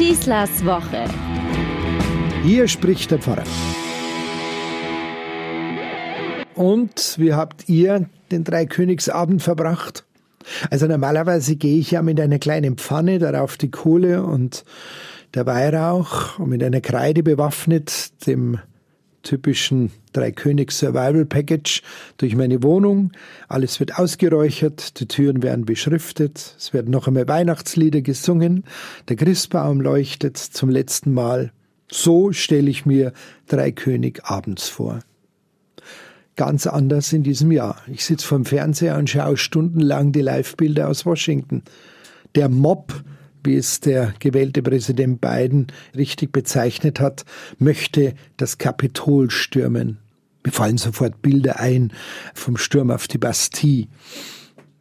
Schießlers Woche. Hier spricht der Pfarrer. Und wie habt ihr den Dreikönigsabend verbracht? Also normalerweise gehe ich ja mit einer kleinen Pfanne, darauf die Kohle und der Weihrauch und mit einer Kreide bewaffnet, dem typischen Dreikönig Survival Package durch meine Wohnung. Alles wird ausgeräuchert, die Türen werden beschriftet, es werden noch einmal Weihnachtslieder gesungen, der Christbaum leuchtet zum letzten Mal. So stelle ich mir Dreikönig abends vor. Ganz anders in diesem Jahr. Ich sitze vorm Fernseher und schaue stundenlang die Live-Bilder aus Washington. Der Mob wie es der gewählte Präsident Biden richtig bezeichnet hat, möchte das Kapitol stürmen. Mir fallen sofort Bilder ein vom Sturm auf die Bastille.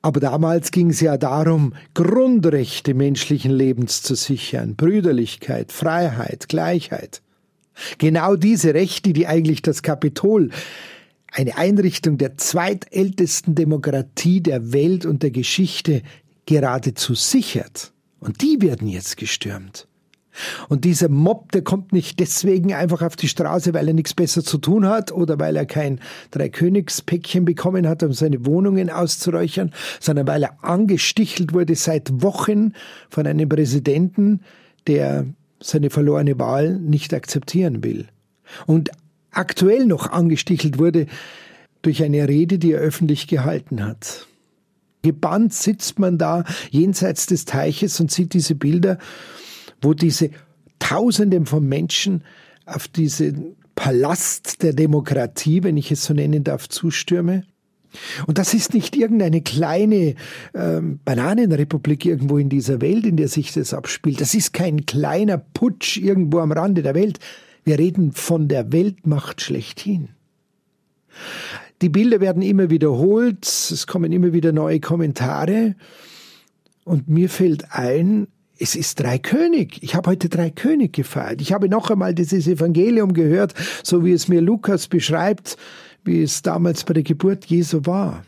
Aber damals ging es ja darum, Grundrechte menschlichen Lebens zu sichern, Brüderlichkeit, Freiheit, Gleichheit. Genau diese Rechte, die eigentlich das Kapitol, eine Einrichtung der zweitältesten Demokratie der Welt und der Geschichte, geradezu sichert. Und die werden jetzt gestürmt. Und dieser Mob, der kommt nicht deswegen einfach auf die Straße, weil er nichts besser zu tun hat oder weil er kein Dreikönigspäckchen bekommen hat, um seine Wohnungen auszuräuchern, sondern weil er angestichelt wurde seit Wochen von einem Präsidenten, der seine verlorene Wahl nicht akzeptieren will. Und aktuell noch angestichelt wurde durch eine Rede, die er öffentlich gehalten hat. Gebannt sitzt man da jenseits des Teiches und sieht diese Bilder, wo diese Tausenden von Menschen auf diesen Palast der Demokratie, wenn ich es so nennen darf, zustürme. Und das ist nicht irgendeine kleine ähm, Bananenrepublik irgendwo in dieser Welt, in der sich das abspielt. Das ist kein kleiner Putsch irgendwo am Rande der Welt. Wir reden von der Weltmacht schlechthin. Die Bilder werden immer wiederholt, es kommen immer wieder neue Kommentare. Und mir fällt ein, es ist drei König. Ich habe heute drei König gefeiert. Ich habe noch einmal dieses Evangelium gehört, so wie es mir Lukas beschreibt, wie es damals bei der Geburt Jesu war.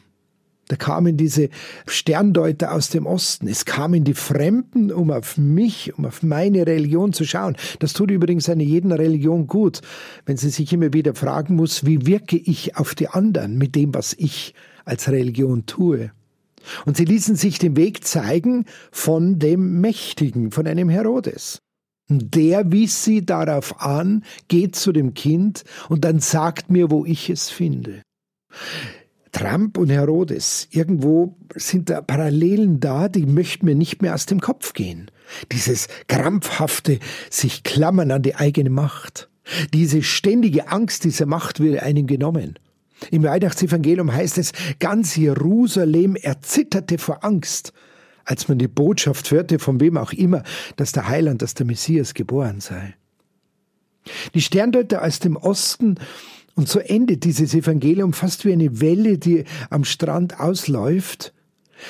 Da kamen diese Sterndeuter aus dem Osten. Es kamen die Fremden, um auf mich, um auf meine Religion zu schauen. Das tut übrigens eine jeden Religion gut, wenn sie sich immer wieder fragen muss, wie wirke ich auf die anderen mit dem, was ich als Religion tue. Und sie ließen sich den Weg zeigen von dem Mächtigen, von einem Herodes. Der wies sie darauf an, geht zu dem Kind und dann sagt mir, wo ich es finde. Trump und Herodes, irgendwo sind da Parallelen da, die möchten mir nicht mehr aus dem Kopf gehen. Dieses krampfhafte sich klammern an die eigene Macht. Diese ständige Angst dieser Macht würde einem genommen. Im Weihnachtsevangelium heißt es, ganz Jerusalem erzitterte vor Angst, als man die Botschaft hörte, von wem auch immer, dass der Heiland, dass der Messias geboren sei. Die Sterndeuter aus dem Osten und so endet dieses Evangelium fast wie eine Welle, die am Strand ausläuft.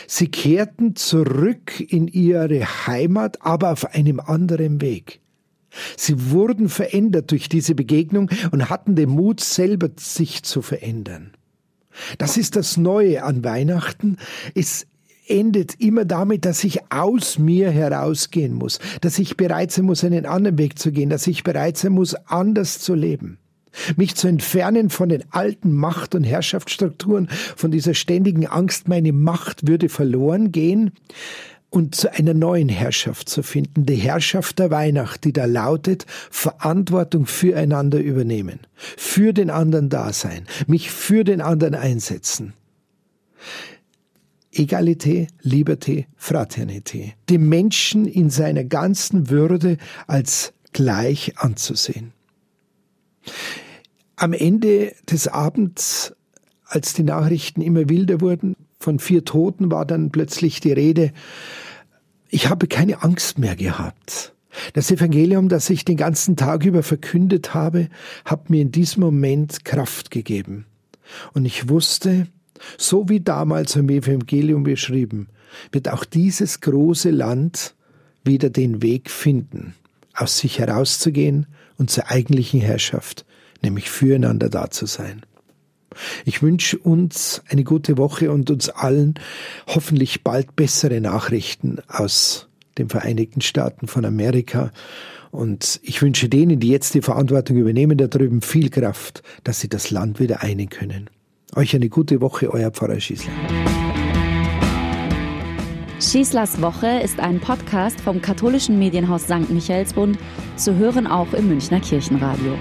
Sie kehrten zurück in ihre Heimat, aber auf einem anderen Weg. Sie wurden verändert durch diese Begegnung und hatten den Mut, selber sich zu verändern. Das ist das Neue an Weihnachten. Es endet immer damit, dass ich aus mir herausgehen muss, dass ich bereit sein muss, einen anderen Weg zu gehen, dass ich bereit sein muss, anders zu leben mich zu entfernen von den alten Macht- und Herrschaftsstrukturen, von dieser ständigen Angst, meine Macht würde verloren gehen und zu einer neuen Herrschaft zu finden, die Herrschaft der Weihnacht, die da lautet, Verantwortung füreinander übernehmen, für den anderen da sein, mich für den anderen einsetzen. Egalité, Liberté, Fraternité. Die Menschen in seiner ganzen Würde als gleich anzusehen. Am Ende des Abends, als die Nachrichten immer wilder wurden, von vier Toten war dann plötzlich die Rede, ich habe keine Angst mehr gehabt. Das Evangelium, das ich den ganzen Tag über verkündet habe, hat mir in diesem Moment Kraft gegeben. Und ich wusste, so wie damals im Evangelium beschrieben, wird auch dieses große Land wieder den Weg finden, aus sich herauszugehen und zur eigentlichen Herrschaft, nämlich füreinander da zu sein. Ich wünsche uns eine gute Woche und uns allen hoffentlich bald bessere Nachrichten aus den Vereinigten Staaten von Amerika. Und ich wünsche denen, die jetzt die Verantwortung übernehmen, da drüben viel Kraft, dass sie das Land wieder einen können. Euch eine gute Woche, euer Pfarrer Schießler. Schießlers Woche ist ein Podcast vom katholischen Medienhaus St. Michaelsbund, zu hören auch im Münchner Kirchenradio.